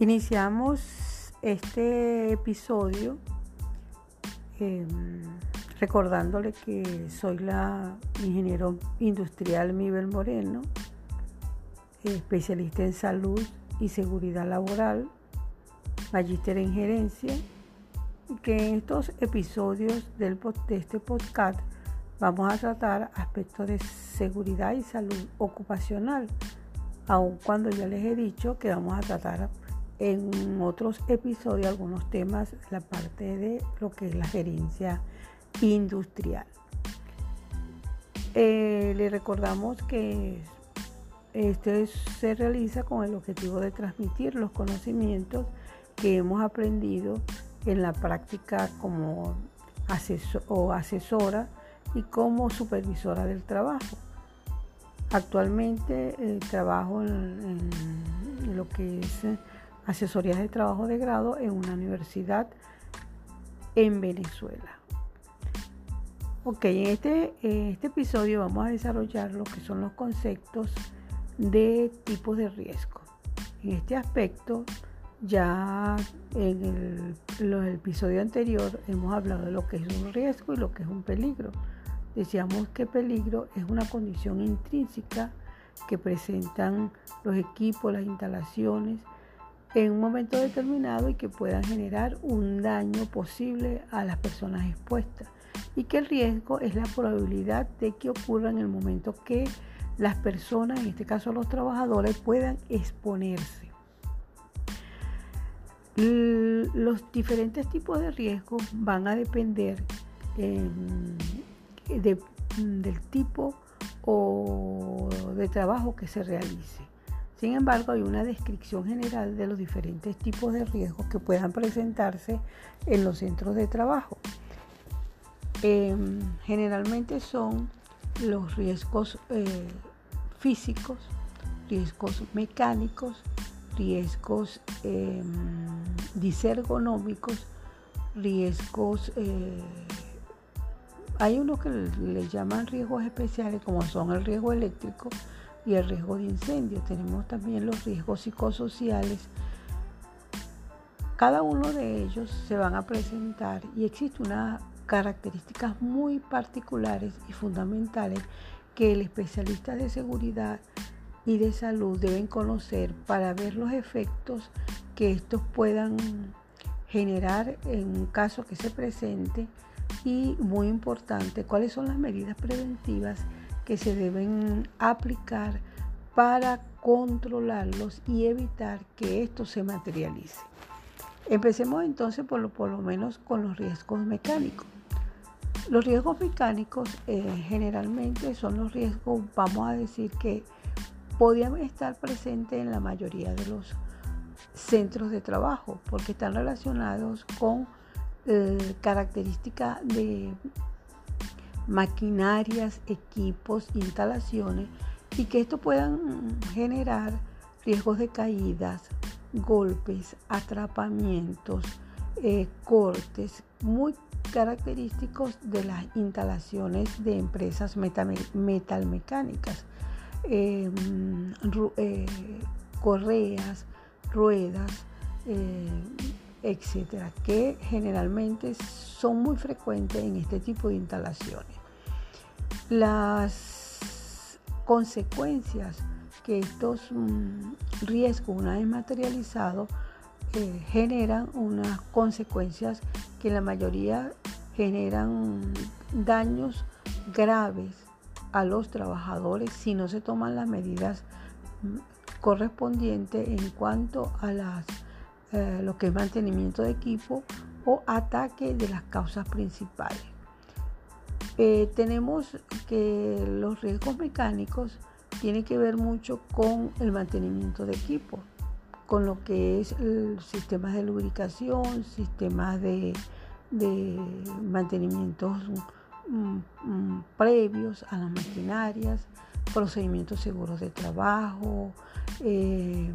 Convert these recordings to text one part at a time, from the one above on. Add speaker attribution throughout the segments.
Speaker 1: Iniciamos este episodio eh, recordándole que soy la ingeniero industrial Mibel Moreno, especialista en salud y seguridad laboral, magíster en gerencia, y que en estos episodios del, de este podcast vamos a tratar aspectos de seguridad y salud ocupacional, aun cuando ya les he dicho que vamos a tratar en otros episodios algunos temas la parte de lo que es la gerencia industrial. Eh, le recordamos que este se realiza con el objetivo de transmitir los conocimientos que hemos aprendido en la práctica como asesor, o asesora y como supervisora del trabajo. Actualmente eh, trabajo en, lo que es asesorías de trabajo de grado en una universidad en Venezuela. Ok, en este, este episodio vamos a desarrollar lo que son los conceptos de tipos de riesgo. En este aspecto, ya en el, el, episodio anterior hemos hablado de lo que es un riesgo y lo que es un peligro. Decíamos que peligro es una condición intrínseca que presentan los equipos, las instalaciones en un momento determinado y que puedan generar un daño posible a las personas expuestas y que el riesgo es la probabilidad de que ocurra en el momento que las personas, en este caso los trabajadores, puedan exponerse. Los diferentes tipos de riesgos van a depender em, del tipo o de trabajo que se realice. Sin embargo, hay una descripción general de los diferentes tipos de riesgos que puedan presentarse en los centros de trabajo. Em, generalmente son los riesgos eh, físicos, riesgos mecánicos, riesgos eh, disergonómicos, riesgos... Eh, hay unos que le llaman riesgos especiales como son el riesgo eléctrico y el riesgo de incendio. Tenemos también los riesgos psicosociales. Cada uno de ellos se van a presentar y existe una características muy particulares y fundamentales que el especialista de seguridad y de salud deben conocer para ver los efectos que estos puedan generar en un caso que se presente y muy importante cuáles son las medidas preventivas que se deben aplicar para controlarlos y evitar que esto se materialice. Empecemos entonces por lo, por lo menos con los riesgos mecánicos. Los riesgos mecánicos eh, generalmente son los riesgos, vamos a decir, que podían estar presentes en la mayoría de los centros de trabajo, porque están relacionados con eh, características de maquinarias, equipos, instalaciones, y que esto puedan generar riesgos de caídas, golpes, atrapamientos, eh, cortes, muy característicos de las instalaciones de empresas metalmecánicas, em, eh, correas, ruedas, eh, etcétera, que generalmente son muy frecuentes en este tipo de instalaciones. Las consecuencias que estos mm, riesgos, una vez materializados, eh, generan unas consecuencias que la mayoría generan daños graves a los trabajadores si no se toman las medidas correspondientes en cuanto a las, eh, lo que es mantenimiento de equipo o ataque de las causas principales. Eh, tenemos que los riesgos mecánicos tienen que ver mucho con el mantenimiento de equipo con lo que es sistemas de lubricación, sistemas de, mantenimientos mm, mm, previos a las maquinarias, procedimientos seguros de trabajo, eh,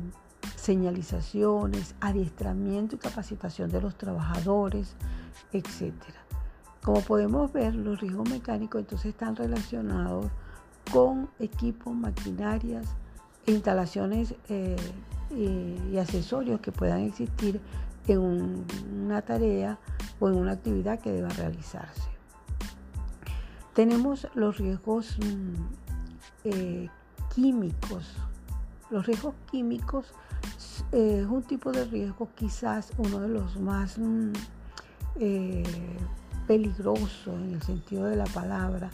Speaker 1: señalizaciones, adiestramiento y capacitación de los trabajadores, etc. Como podemos ver, los riesgos mecánicos entonces están relacionados con equipos, maquinarias, instalaciones eh, y accesorios que puedan existir en una tarea o en una actividad que deba realizarse. Tenemos los riesgos mm, eh, químicos. Los riesgos químicos eh, es un tipo de riesgo quizás uno de los más mm, peligrosos en el sentido de la palabra,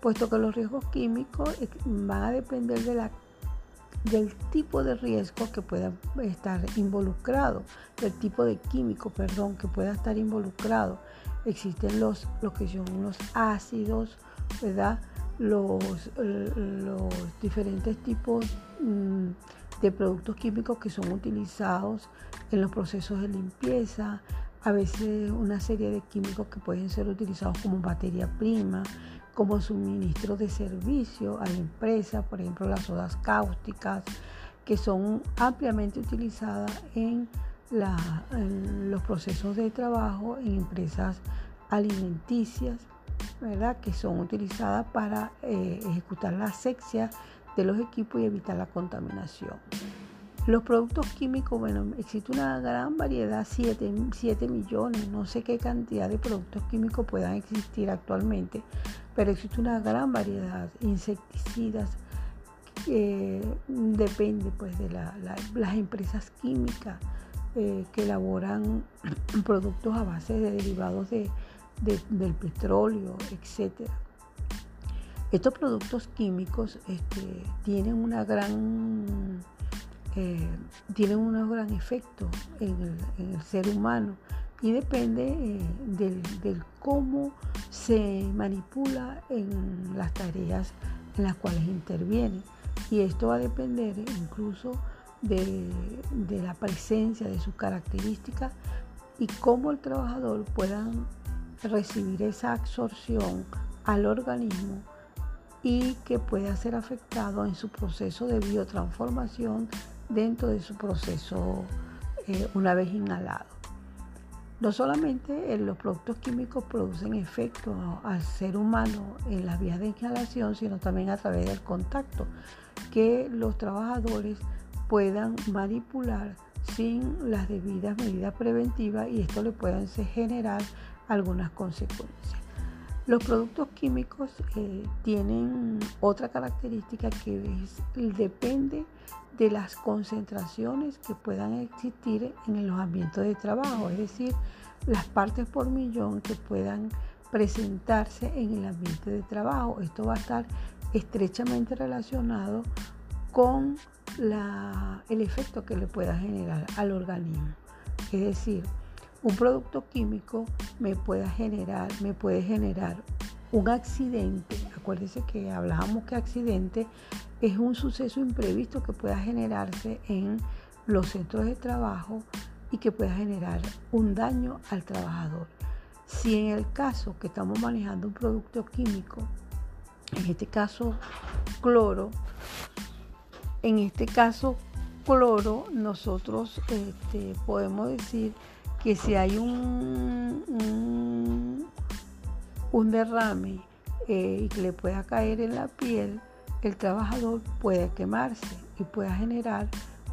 Speaker 1: puesto que los riesgos químicos van a depender de la del tipo de riesgo que pueda estar involucrado, del tipo de químico, perdón, que pueda estar involucrado. Existen los, lo que son los ácidos, ¿verdad? Los, los diferentes tipos mm, de productos químicos que son utilizados en los procesos de limpieza, a veces una serie de químicos que pueden ser utilizados como materia prima, como suministro de servicio a la empresa, por ejemplo las sodas cáusticas, que son ampliamente utilizadas en, los procesos de trabajo en empresas alimenticias, ¿verdad? que son utilizadas para eh, ejecutar la asepsia de los equipos y evitar la contaminación. Los productos químicos, bueno, existe una gran variedad, 7, millones, no sé qué cantidad de productos químicos puedan existir actualmente, pero existe una gran variedad, insecticidas, que depende pues de las empresas químicas eh, que elaboran productos a base de derivados del petróleo, etc. Estos productos químicos este, tienen una gran eh, tienen un gran efecto en el, ser humano y depende eh, del, cómo se manipula en las tareas en las cuales interviene. Y esto va a depender incluso de, de la presencia de sus características y cómo el trabajador pueda recibir esa absorción al organismo y que pueda ser afectado en su proceso de biotransformación dentro de su proceso eh, una vez inhalado. No solamente los productos químicos producen efecto al ser humano en las vías de inhalación, sino también a través del contacto, que los trabajadores puedan manipular sin las debidas medidas preventivas y esto le puede generar algunas consecuencias. Los productos químicos eh, tienen otra característica que es, depende de las concentraciones que puedan existir en los ambientes de trabajo, es decir, las partes por millón que puedan presentarse en el ambiente de trabajo. Esto va a estar estrechamente relacionado con el efecto que le pueda generar al organismo. Es decir, un producto químico me pueda generar, me puede generar un accidente. Acuérdense que hablábamos que accidente es un suceso imprevisto que pueda generarse en los centros de trabajo y que pueda generar un daño al trabajador. Si en el caso que estamos manejando un producto químico, en este caso cloro, en este caso cloro, nosotros este, podemos decir que si hay un, un, derrame eh, y que le pueda caer en la piel, el trabajador puede quemarse y pueda generar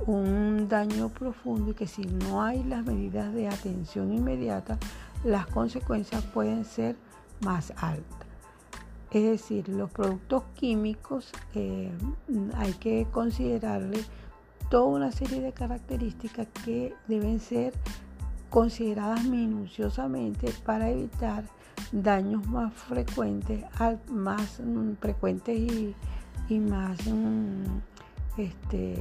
Speaker 1: un daño profundo y que si no hay las medidas de atención inmediata, las consecuencias pueden ser más altas. Es decir, los productos químicos eh, hay que considerarle toda una serie de características que deben ser consideradas minuciosamente para evitar daños más frecuentes, más mm, frecuentes y, más mm, este,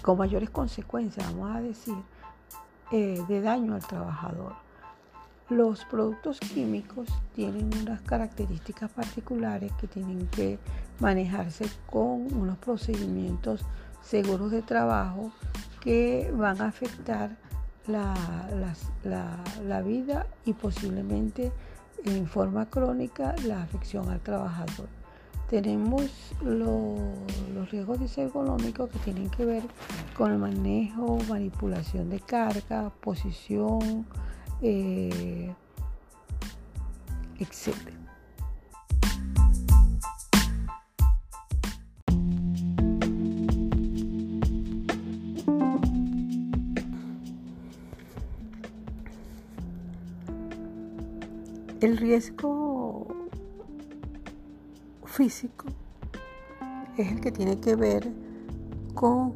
Speaker 1: con mayores consecuencias, vamos a decir, eh, de daño al trabajador. Los productos químicos tienen unas características particulares que tienen que manejarse con unos procedimientos seguros de trabajo que van a afectar la, vida y posiblemente en forma crónica la afección al trabajador. Tenemos los riesgos económicos que tienen que ver con el manejo, manipulación de carga, posición, eh, etc. El riesgo físico es el que tiene que ver con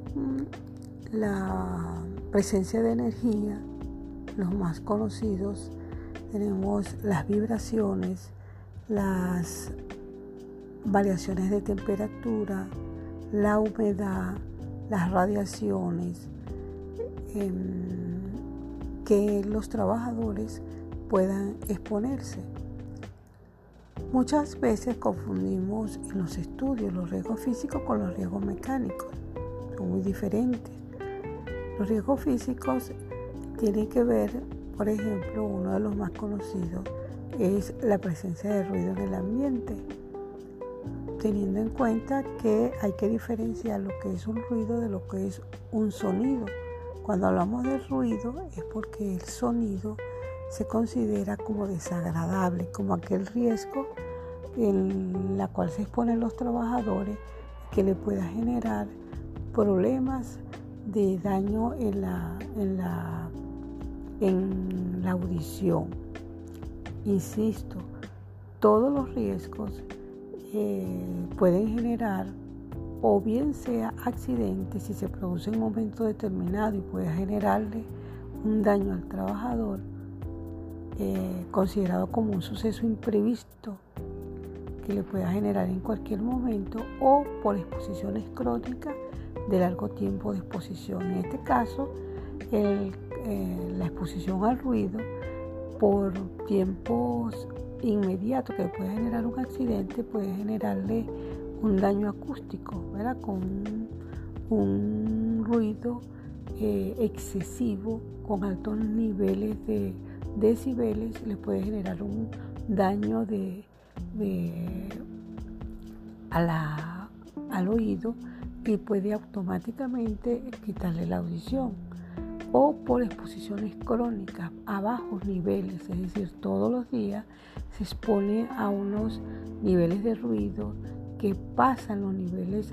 Speaker 1: la presencia de energía, los más conocidos. Tenemos las vibraciones, las variaciones de temperatura, la humedad, las radiaciones, em, que los trabajadores puedan exponerse. Muchas veces confundimos en los estudios los riesgos físicos con los riesgos mecánicos. Son muy diferentes. Los riesgos físicos tienen que ver, por ejemplo, uno de los más conocidos es la presencia de ruido en el ambiente, teniendo en cuenta que hay que diferenciar lo que es un ruido de lo que es un sonido. Cuando hablamos de ruido es porque el sonido se considera como desagradable, como aquel riesgo en la cual se exponen los trabajadores que le pueda generar problemas de daño en la, en la, en la audición. Insisto, todos los riesgos eh, pueden generar o bien sea accidentes si se produce en un momento determinado y puede generarle un daño al trabajador, eh, considerado como un suceso imprevisto que le pueda generar en cualquier momento o por exposiciones crónicas de largo tiempo de exposición. En este caso, eh, la exposición al ruido por tiempos inmediatos que puede generar un accidente puede generarle un daño acústico, ¿verdad? Con un, ruido eh, excesivo con altos niveles de decibeles le puede generar un daño de, al oído y puede automáticamente quitarle la audición o por exposiciones crónicas a bajos niveles, es decir, todos los días se expone a unos niveles de ruido que pasan los niveles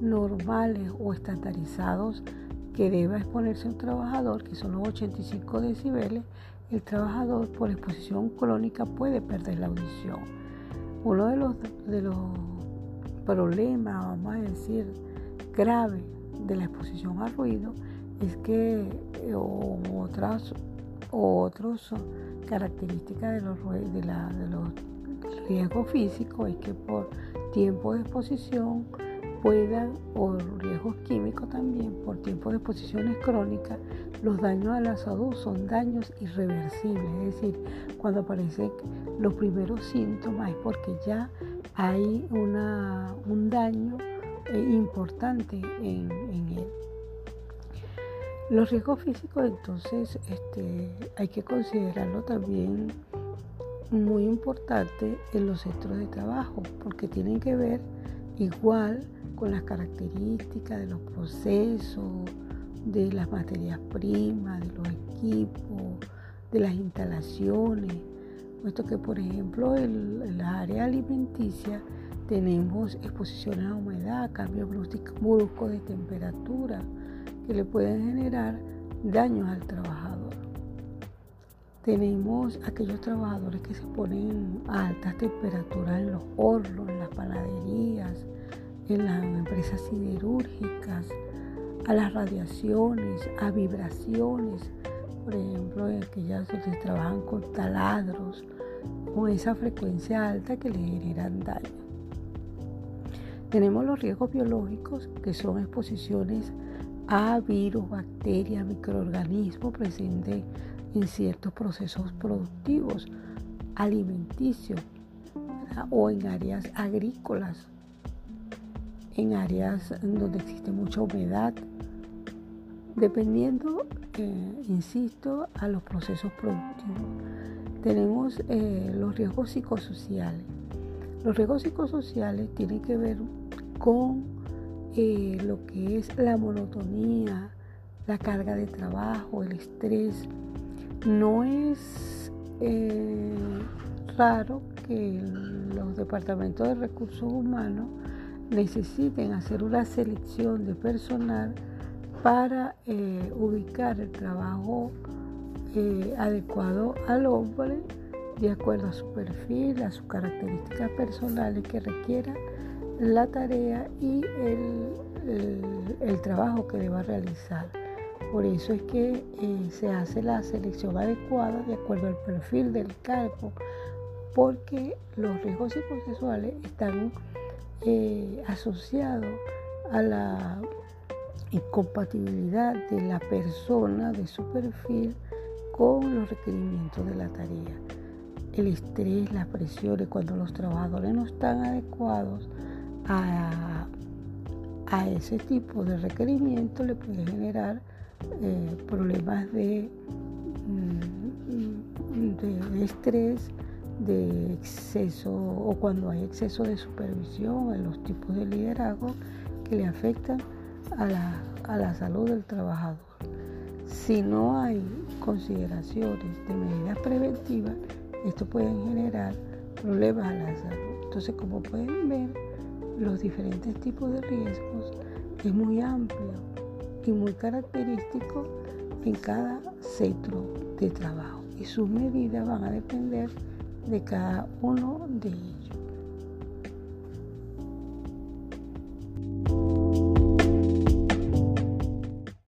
Speaker 1: normales o estandarizados que debe exponerse un trabajador, que son los 85 decibeles, el trabajador por exposición crónica puede perder la audición. Uno de los, de los problemas, vamos a decir, graves de la exposición al ruido es que eh, otras otros características de los, de, la, de los riesgos físicos es que por tiempo de exposición puedan, o riesgos químicos también, por tiempo de exposiciones crónicas, los daños a la salud son daños irreversibles. Es decir, cuando aparecen los primeros síntomas es porque ya hay una, un daño eh, importante en, él. Los riesgos físicos entonces este, hay que considerarlo también muy importante en los centros de trabajo porque tienen que ver igual con las características de los procesos, de las materias primas, de los equipos, de las instalaciones, puesto que por ejemplo en la área alimenticia tenemos exposiciones a humedad, cambios bruscos de temperatura que le pueden generar daños al trabajador. Tenemos aquellos trabajadores que se ponen a altas temperaturas en los hornos, en las en las empresas siderúrgicas, a las radiaciones, a vibraciones, por ejemplo, aquellas donde trabajan con taladros, con esa frecuencia alta que le generan daño. Tenemos los riesgos biológicos, que son exposiciones a virus, bacterias, microorganismos presentes en ciertos procesos productivos, alimenticios o en áreas agrícolas, en áreas donde existe mucha humedad, dependiendo, insisto, a los procesos productivos. Tenemos eh, los riesgos psicosociales los riesgos psicosociales tienen que ver con eh, lo que es la monotonía, la carga de trabajo, el estrés. No es eh, raro que los departamentos de recursos humanos necesiten hacer una selección de personal para eh, ubicar el trabajo adecuado al hombre de acuerdo a su perfil, a sus características personales que requiera la tarea y el, trabajo que deba realizar. Por eso es que eh, se hace la selección adecuada de acuerdo al perfil del cargo, porque los riesgos psicosexuales están eh, asociados a la incompatibilidad de la persona, de su perfil, con los requerimientos de la tarea. El estrés, las presiones, cuando los trabajadores no están adecuados a, ese tipo de requerimiento, le puede generar eh, problemas de, mm, de estrés, de exceso o cuando hay exceso de supervisión en los tipos de liderazgo que le afectan a la, a la salud del trabajador. Si no hay consideraciones de medidas preventivas, esto puede generar problemas a la salud. Entonces, como pueden ver, los diferentes tipos de riesgos es muy amplio y muy característico en cada centro de trabajo y sus medidas van a depender de cada uno de ellos.